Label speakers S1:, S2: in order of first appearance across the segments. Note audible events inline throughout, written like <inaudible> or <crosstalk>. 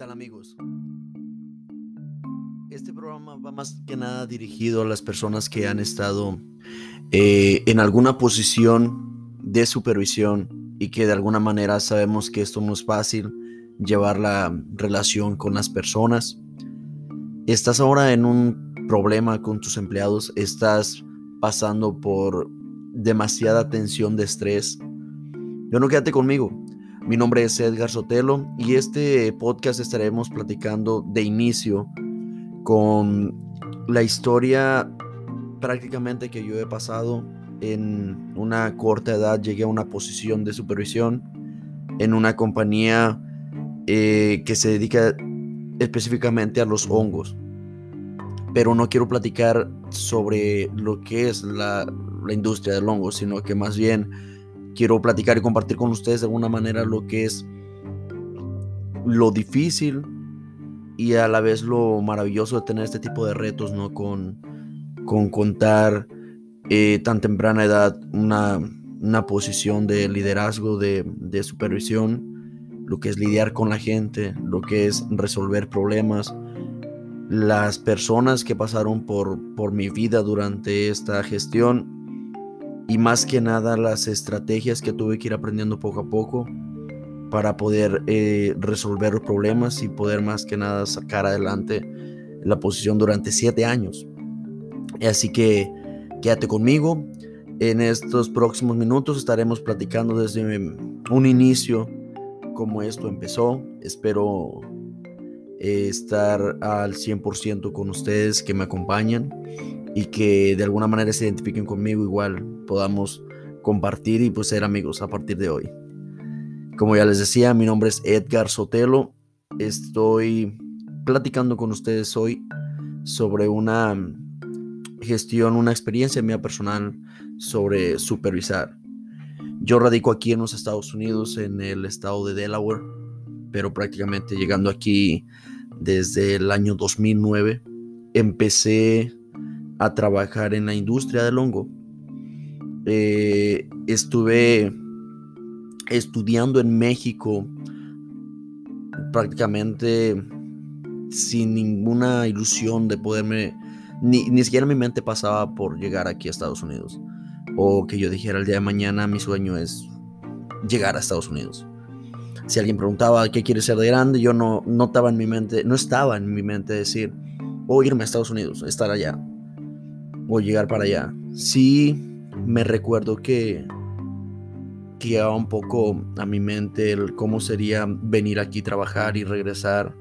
S1: tal amigos? Este programa va más que nada dirigido a las personas que han estado eh, en alguna posición de supervisión y que de alguna manera sabemos que esto no es fácil, llevar la relación con las personas. Estás ahora en un problema con tus empleados, estás pasando por demasiada tensión de estrés. Yo no quédate conmigo. Mi nombre es Edgar Sotelo y este podcast estaremos platicando de inicio con la historia prácticamente que yo he pasado en una corta edad. Llegué a una posición de supervisión en una compañía eh, que se dedica específicamente a los hongos. Pero no quiero platicar sobre lo que es la, la industria del hongo, sino que más bien quiero platicar y compartir con ustedes de alguna manera lo que es lo difícil y a la vez lo maravilloso de tener este tipo de retos, ¿no? Con, con contar eh, tan temprana edad una, una posición de liderazgo, de, de, supervisión, lo que es lidiar con la gente, lo que es resolver problemas. Las personas que pasaron por, por mi vida durante esta gestión y más que nada las estrategias que tuve que ir aprendiendo poco a poco para poder eh, resolver problemas y poder más que nada sacar adelante la posición durante siete años. Así que quédate conmigo. En estos próximos minutos estaremos platicando desde un inicio cómo esto empezó. Espero eh, estar al 100% con ustedes que me acompañan y que de alguna manera se identifiquen conmigo igual podamos compartir y pues ser amigos a partir de hoy. Como ya les decía, mi nombre es Edgar Sotelo. Estoy platicando con ustedes hoy sobre una gestión, una experiencia mía personal sobre supervisar. Yo radico aquí en los Estados Unidos, en el estado de Delaware, pero prácticamente llegando aquí desde el año 2009, empecé a trabajar en la industria del hongo. Eh, estuve estudiando en México prácticamente sin ninguna ilusión de poderme, ni, ni siquiera mi mente pasaba por llegar aquí a Estados Unidos. O que yo dijera el día de mañana mi sueño es llegar a Estados Unidos. Si alguien preguntaba qué quiere ser de grande, yo no, no estaba en mi mente, no estaba en mi mente decir, o irme a Estados Unidos, estar allá o llegar para allá. Sí, me recuerdo que, que un poco a mi mente el cómo sería venir aquí trabajar y regresar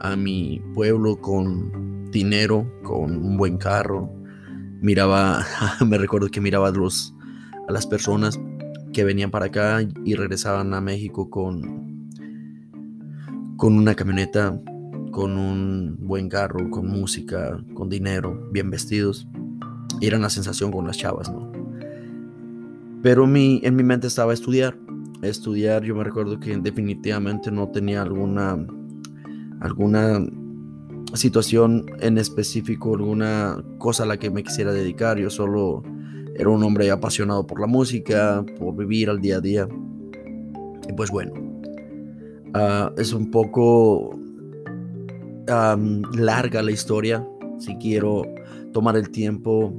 S1: a mi pueblo con dinero, con un buen carro. Miraba, <laughs> me recuerdo que miraba a, los, a las personas que venían para acá y regresaban a México con, con una camioneta, con un buen carro, con música, con dinero, bien vestidos era una sensación con las chavas, ¿no? Pero en mi mente estaba estudiar. Estudiar, yo me recuerdo que definitivamente no tenía alguna, alguna situación en específico, alguna cosa a la que me quisiera dedicar. Yo solo era un hombre apasionado por la música, por vivir al día a día. Y pues bueno, uh, es un poco larga la historia. Si quiero tomar el tiempo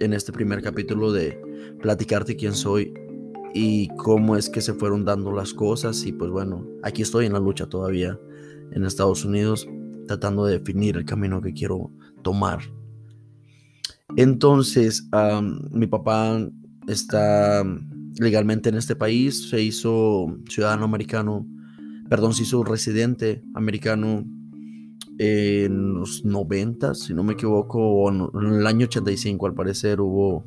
S1: en este primer capítulo de platicarte quién soy y cómo es que se fueron dando las cosas. Y pues bueno, aquí estoy en la lucha todavía en Estados Unidos, tratando de definir el camino que quiero tomar. Entonces, mi papá está legalmente en este país, se hizo ciudadano americano, perdón, se hizo residente americano en los 90, si no me equivoco, o en el año 85 al parecer hubo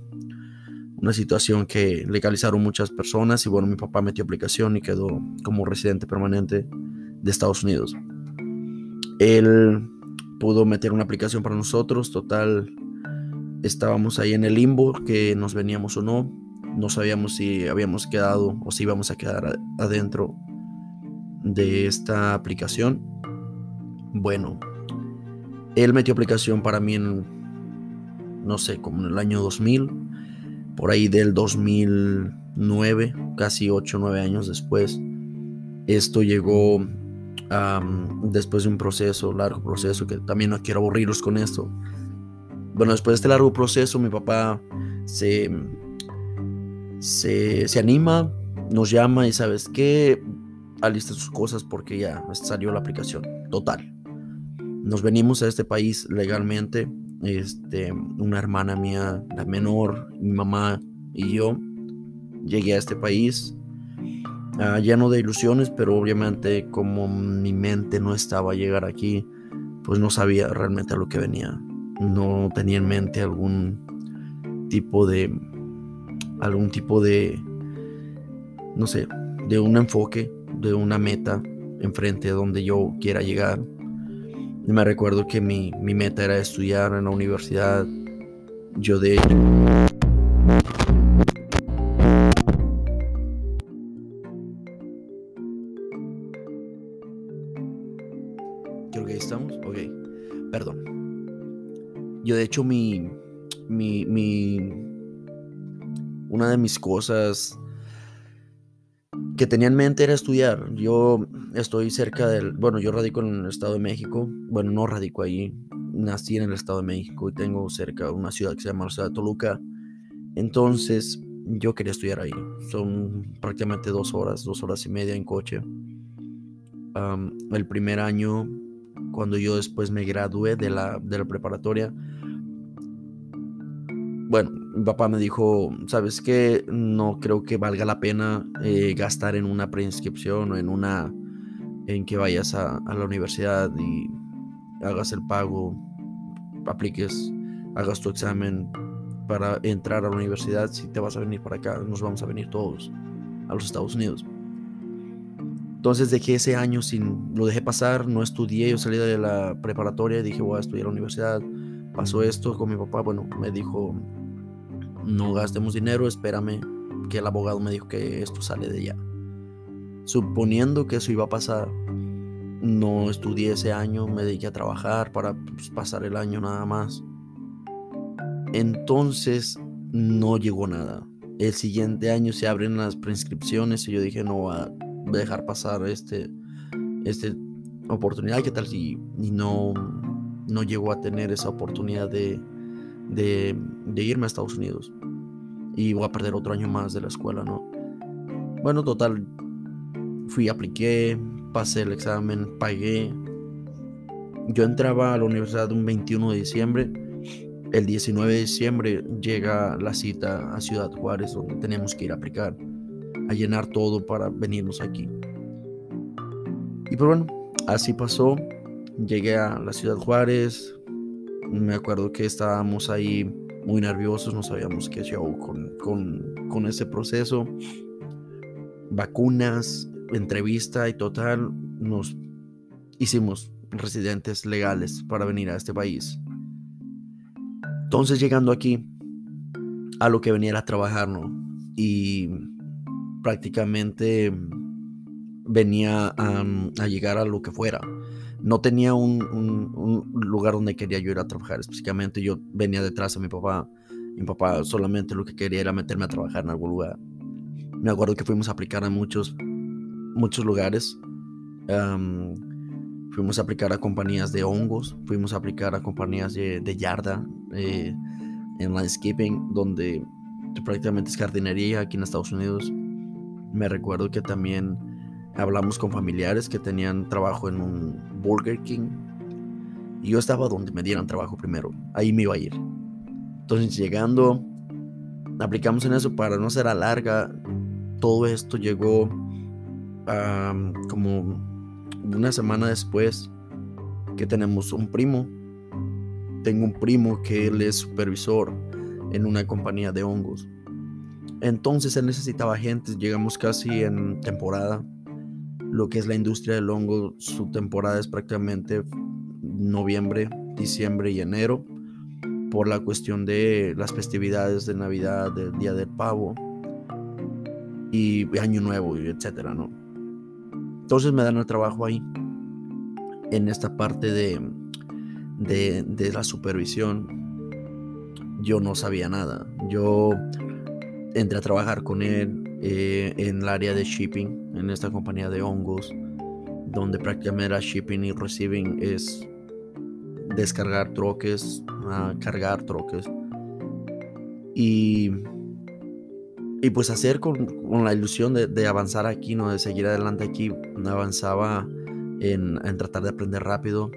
S1: una situación que legalizaron muchas personas y bueno, mi papá metió aplicación y quedó como residente permanente de Estados Unidos. Él pudo meter una aplicación para nosotros, total, estábamos ahí en el limbo, que nos veníamos o no, no sabíamos si habíamos quedado o si íbamos a quedar adentro de esta aplicación bueno, él metió aplicación para mí en, no sé, como en el año 2000, por ahí del 2009, casi 8 o 9 años después. Esto llegó después de un proceso, largo proceso, que también no quiero aburrirlos con esto. Bueno, después de este largo proceso, mi papá se, se, se anima, nos llama y sabes qué, alista sus cosas porque ya salió la aplicación. Total. Nos venimos a este país legalmente. Este, una hermana mía, la menor, mi mamá y yo, llegué a este país uh, lleno de ilusiones, pero obviamente como mi mente no estaba a llegar aquí, pues no sabía realmente a lo que venía. No tenía en mente algún tipo de, algún tipo de, no sé, de un enfoque, de una meta enfrente a donde yo quiera llegar. Me recuerdo que mi, mi meta era estudiar en la universidad. Yo de Yo de hecho mi, mi, mi, una de mis cosas que tenía en mente era estudiar. Yo estoy cerca del, bueno, yo radico en el Estado de México, bueno, no radico ahí, nací en el Estado de México y tengo cerca una ciudad que se llama la ciudad de Toluca. Entonces yo quería estudiar ahí. Son prácticamente dos horas, dos horas y media en coche. el primer año cuando yo después me gradué de la, de la preparatoria, bueno, mi papá me dijo, ¿sabes qué? No creo que valga la pena eh, gastar en una preinscripción o en una, en que vayas a, la universidad y hagas el pago, apliques, hagas tu examen para entrar a la universidad. Si te vas a venir para acá, nos vamos a venir todos a los Estados Unidos. Entonces dejé ese año sin, lo dejé pasar, no estudié, yo salí de la preparatoria y dije voy a estudiar a la universidad. Pasó esto con mi papá, bueno, me dijo, no gastemos dinero, espérame, que el abogado me dijo que esto sale de ya. Suponiendo que eso iba a pasar, no estudié ese año, me dediqué a trabajar para pues, pasar el año nada más. Entonces no llegó nada. El siguiente año se abren las prescripciones y yo dije no va a dejar pasar este, este oportunidad. ¿Qué tal si no, no llegó a tener esa oportunidad de, de, irme a Estados Unidos? Y voy a perder otro año más de la escuela, ¿no? Bueno, total, fui, apliqué, pasé el examen, pagué. Yo entraba a la universidad un 21 de diciembre. El 19 de diciembre llega la cita a Ciudad Juárez donde tenemos que ir a aplicar a llenar todo para venirnos aquí. Y pues bueno, así pasó. Llegué a la ciudad Juárez. Me acuerdo que estábamos ahí muy nerviosos, no sabíamos qué show con, con, con ese proceso. Vacunas, entrevista y total, nos hicimos residentes legales para venir a este país. Entonces llegando aquí, a lo que venía a trabajar, ¿no? Y prácticamente venía a, llegar a lo que fuera. No tenía un, lugar donde quería yo ir a trabajar específicamente. Yo venía detrás de mi papá. Mi papá solamente lo que quería era meterme a trabajar en algún lugar. Me acuerdo que fuimos a aplicar a muchos, muchos lugares. fuimos a aplicar a compañías de hongos. Fuimos a aplicar a compañías de, yarda eh, en landscaping, donde prácticamente es jardinería aquí en Estados Unidos me recuerdo que también hablamos con familiares que tenían trabajo en un Burger King. Y yo estaba donde me dieran trabajo primero. Ahí me iba a ir. Entonces llegando, aplicamos en eso para no ser a larga. Todo esto llegó como una semana después que tenemos un primo. Tengo un primo que él es supervisor en una compañía de hongos. Entonces él necesitaba gente, llegamos casi en temporada. Lo que es la industria del hongo, su temporada es prácticamente noviembre, diciembre y enero, por la cuestión de las festividades de Navidad, del Día del Pavo y Año Nuevo, etcétera, ¿no? Entonces me dan el trabajo ahí, en esta parte de, de, de la supervisión. Yo no sabía nada. Yo entré a trabajar con él eh, en el área de shipping, en esta compañía de hongos. donde prácticamente era shipping y receiving es descargar troques, cargar troques. Y, y pues hacer con, la ilusión de, avanzar aquí, ¿no? de seguir adelante aquí, avanzaba en, tratar de aprender rápido.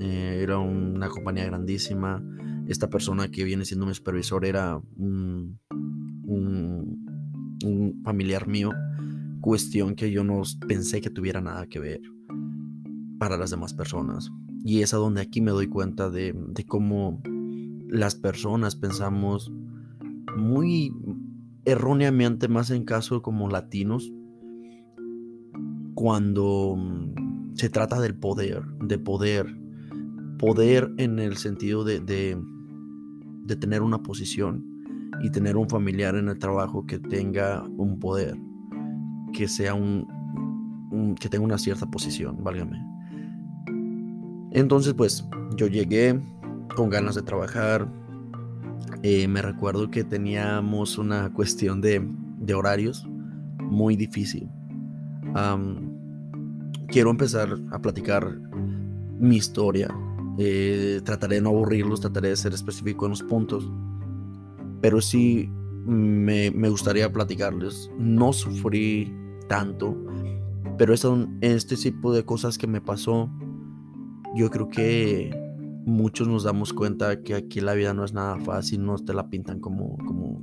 S1: Eh, era una compañía grandísima. Esta persona que viene siendo mi supervisor era un familiar mío, cuestión que yo no pensé que tuviera nada que ver para las demás personas. Y es a donde aquí me doy cuenta de, cómo las personas pensamos muy erróneamente, más en caso como latinos, cuando se trata del poder, de poder, poder en el sentido de, de, tener una posición y tener un familiar en el trabajo que tenga un poder, que sea un, que tenga una cierta posición, válgame. Entonces, pues yo llegué con ganas de trabajar. Eh, me recuerdo que teníamos una cuestión de, horarios muy difícil. quiero empezar a platicar mi historia. Eh, trataré de no aburrirlos, trataré de ser específico en los puntos. Pero sí me, me gustaría platicarles. No sufrí tanto, pero este tipo de cosas que me pasó yo creo que muchos nos damos cuenta que aquí la vida no es nada fácil, no te la pintan como, como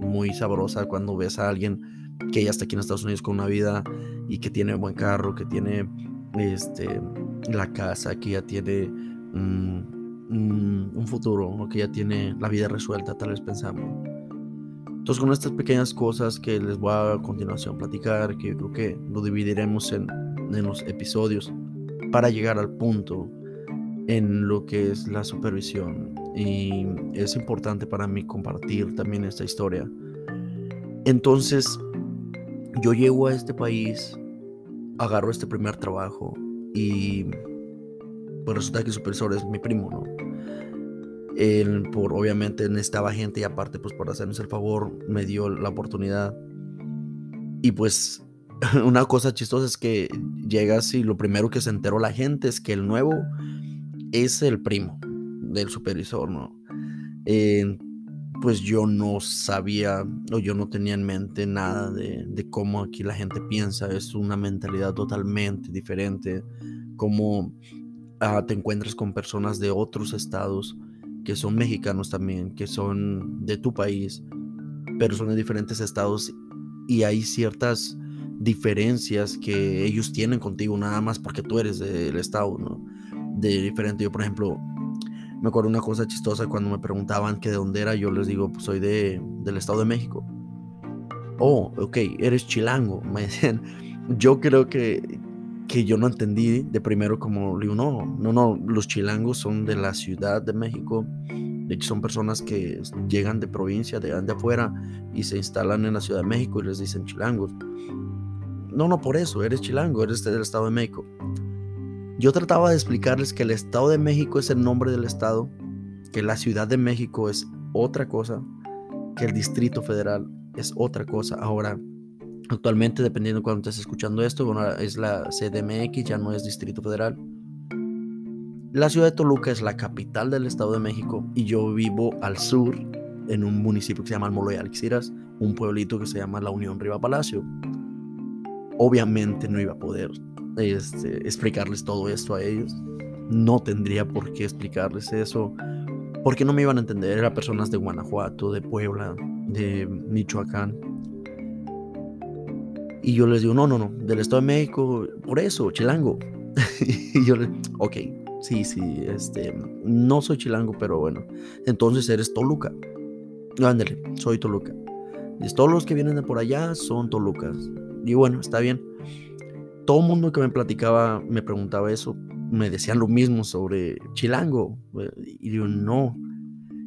S1: muy sabrosa cuando ves a alguien que ya está aquí en Estados Unidos con una vida y que tiene buen carro, que tiene este, la casa, que ya tiene un futuro, o que ya tiene la vida resuelta, tal vez pensamos. Entonces con estas pequeñas cosas que les voy a, a continuación platicar, que creo que lo dividiremos en, en los episodios, para llegar al punto en lo que es la supervisión. Y es importante para mí compartir también esta historia. Entonces, yo llego a este país, agarro este primer trabajo y pues resulta que el supervisor es mi primo, ¿no? Él, por obviamente necesitaba gente y aparte pues por hacernos el favor me dio la oportunidad y pues <laughs> una cosa chistosa es que llegas y lo primero que se enteró la gente es que el nuevo es el primo del supervisor, ¿no? Eh, pues yo no sabía o yo no tenía en mente nada de, cómo aquí la gente piensa. Es una mentalidad totalmente diferente. Cómo ah, te encuentras con personas de otros estados que son mexicanos también, que son de tu país, pero son de diferentes estados y hay ciertas diferencias que ellos tienen contigo nada más porque tú eres del estado, ¿no? De diferente. Yo, por ejemplo, me acuerdo una cosa chistosa cuando me preguntaban que de dónde era, yo les digo, pues soy de, del estado de México. Oh, ok, eres chilango. <laughs> Me decían, yo creo que, que yo no entendí de primero como, digo, no, no, no, los chilangos son de la Ciudad de México. De hecho, son personas que llegan de provincia, de, de afuera y se instalan en la Ciudad de México y les dicen chilangos. No, no por eso, eres chilango, eres del Estado de México. Yo trataba de explicarles que el Estado de México es el nombre del Estado, que la Ciudad de México es otra cosa, que el Distrito Federal es otra cosa. Ahora, actualmente, dependiendo de cuando estés escuchando esto, bueno, es la CDMX, ya no es Distrito Federal. La ciudad de Toluca es la capital del Estado de México y yo vivo al sur, en un municipio que se llama Almoloy Alxiras, un pueblito que se llama La Unión Riva Palacio obviamente no iba a poder este, explicarles todo esto a ellos. No tendría por qué explicarles eso, porque no me iban a entender. Eran personas de Guanajuato, de Puebla, de Michoacán. Y yo les digo, no, no, no, del Estado de México, por eso, chilango. <laughs> y yo les, ok, sí, sí, este, no soy chilango, pero bueno, entonces eres Toluca. Ándale, soy Toluca. Todos los que vienen de por allá son Tolucas. Y bueno, está bien. Todo el mundo que me platicaba, me preguntaba eso, me decían lo mismo sobre Chilango. Y yo, no.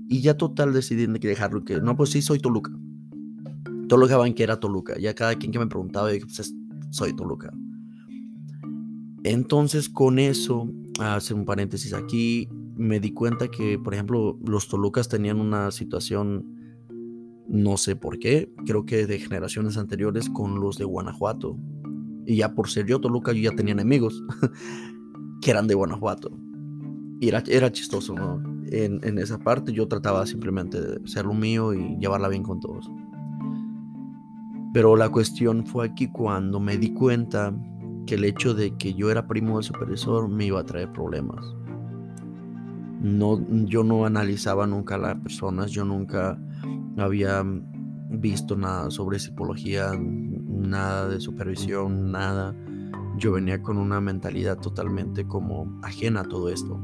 S1: Y ya total decidí dejarlo que, no, pues sí, soy Toluca. Todos lo dejaban que era Toluca. Ya cada quien que me preguntaba, yo dije, pues soy Toluca. Entonces con eso, hacer un paréntesis aquí, me di cuenta que, por ejemplo, los Tolucas tenían una situación no sé por qué, creo que de generaciones anteriores con los de Guanajuato. Y ya por ser yo Toluca, yo ya tenía enemigos <laughs> que eran de Guanajuato. Y era, era chistoso, ¿no? En, en, esa parte yo trataba simplemente de ser lo mío y llevarla bien con todos. Pero la cuestión fue aquí cuando me di cuenta que el hecho de que yo era primo del supervisor me iba a traer problemas. No, yo no analizaba nunca a las personas, yo nunca había visto nada sobre psicología, nada de supervisión, nada. Yo venía con una mentalidad totalmente como ajena a todo esto.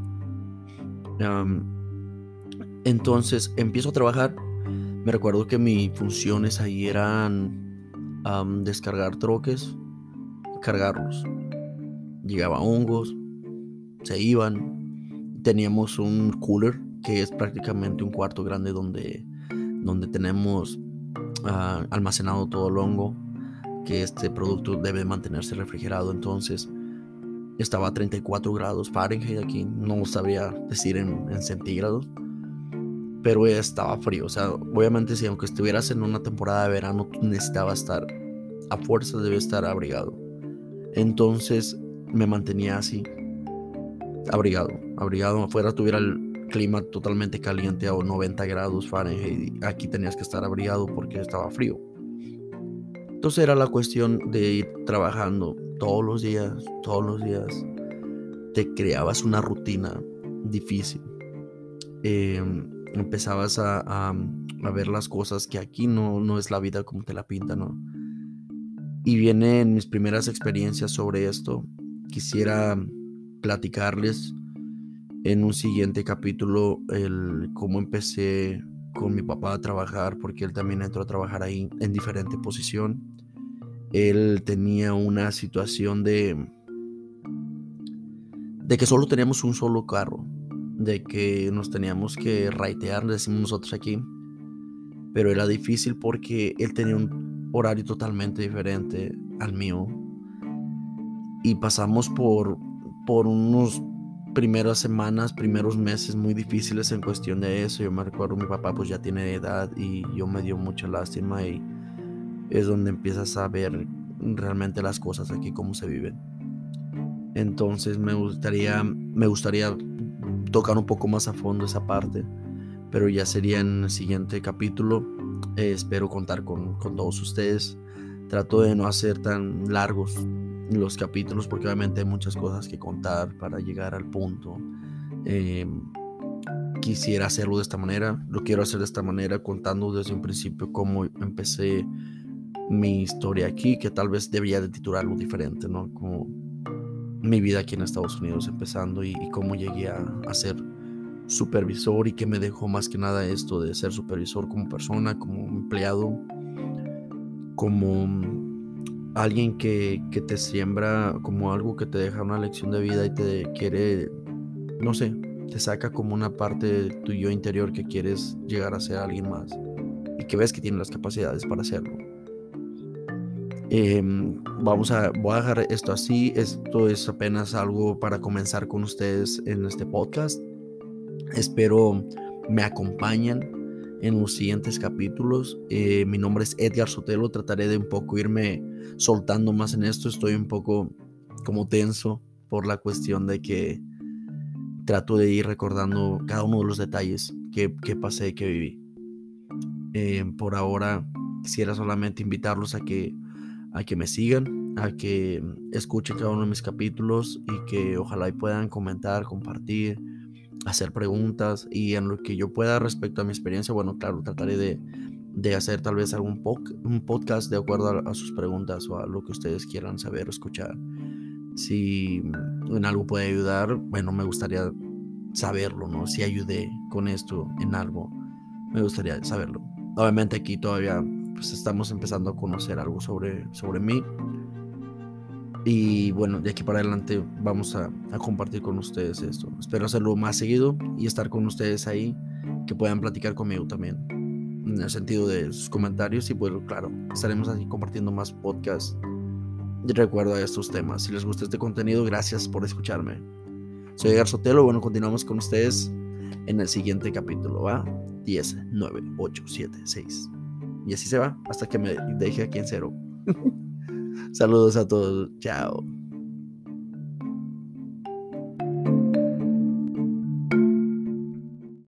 S1: entonces empiezo a trabajar. Me recuerdo que mis funciones ahí eran descargar troques, cargarlos. Llegaba hongos, se iban. Teníamos un cooler que es prácticamente un cuarto grande donde, donde tenemos ah, almacenado todo el hongo, que este producto debe mantenerse refrigerado. Entonces estaba a 34 grados Fahrenheit aquí, no sabría decir en centígrados pero estaba frío. O sea, obviamente si aunque estuvieras en una temporada de verano, tú necesitabas estar, a fuerza debe estar abrigado. Entonces me mantenía así, abrigado, abrigado. Afuera tuviera el clima totalmente caliente a 90 grados Fahrenheit. Aquí tenías que estar abrigado porque estaba frío. Entonces era la cuestión de ir trabajando todos los días, todos los días. Te creabas una rutina difícil. Em, empezabas a, ver las cosas que aquí no, no es la vida como te la pintan, ¿no? Y vienen mis primeras experiencias sobre esto. Quisiera platicarles en un siguiente capítulo el cómo empecé con mi papá a trabajar, porque él también entró a trabajar ahí en diferente posición. Él tenía una situación de, de que solo teníamos un solo carro, de que nos teníamos que raitear, decimos nosotros aquí, pero era difícil porque él tenía un horario totalmente diferente al mío. Y pasamos por, por unos primeras semanas, primeros meses muy difíciles en cuestión de eso. Yo me recuerdo, mi papá pues ya tiene edad y yo me dio mucha lástima y es donde empiezas a ver realmente las cosas aquí, cómo se viven. Entonces me gustaría, me gustaría tocar un poco más a fondo esa parte, pero ya sería en el siguiente capítulo eh, espero contar con, todos ustedes. Trato de no hacer tan largos los capítulos porque obviamente hay muchas cosas que contar para llegar al punto. Em, quisiera hacerlo de esta manera, lo quiero hacer de esta manera contando desde un principio cómo empecé mi historia aquí, que tal vez debería de titularlo diferente, ¿no? Como mi vida aquí en Estados Unidos empezando y, cómo llegué a, ser supervisor y que me dejó más que nada esto de ser supervisor como persona, como empleado, como alguien que, te siembra como algo que te deja una lección de vida y te quiere, no sé, te saca como una parte de tu yo interior que quieres llegar a ser alguien más y que ves que tiene las capacidades para hacerlo. Em, vamos a, voy a dejar esto así. Esto es apenas algo para comenzar con ustedes en este podcast. Espero me acompañen en los siguientes capítulos. Eh, mi nombre es Edgar Sotelo. Trataré de un poco irme soltando más en esto. Estoy un poco como tenso por la cuestión de que trato de ir recordando cada uno de los detalles que, que pasé, que viví. Eh, por ahora quisiera solamente invitarlos a que, a que me sigan, a que escuchen cada uno de mis capítulos y que ojalá puedan comentar, compartir hacer preguntas y en lo que yo pueda respecto a mi experiencia, bueno, claro, trataré de, de hacer tal vez algún un podcast de acuerdo a, sus preguntas o a lo que ustedes quieran saber o escuchar. Si en algo puede ayudar, bueno, me gustaría saberlo, ¿no? Si ayudé con esto en algo, me gustaría saberlo. Obviamente aquí todavía pues estamos empezando a conocer algo sobre, sobre mí y bueno, de aquí para adelante vamos a, compartir con ustedes esto. Espero hacerlo más seguido y estar con ustedes ahí, que puedan platicar conmigo también, en el sentido de sus comentarios. Y bueno, claro, estaremos aquí compartiendo más podcasts de recuerdo a estos temas. Si les gusta este contenido, gracias por escucharme. Soy Edgar Sotelo. Bueno, continuamos con ustedes en el siguiente capítulo. ¿Va? 10, 9, 8, 7, 6. Y así se va hasta que me deje aquí en cero. <laughs> Saludos a todos. Chao.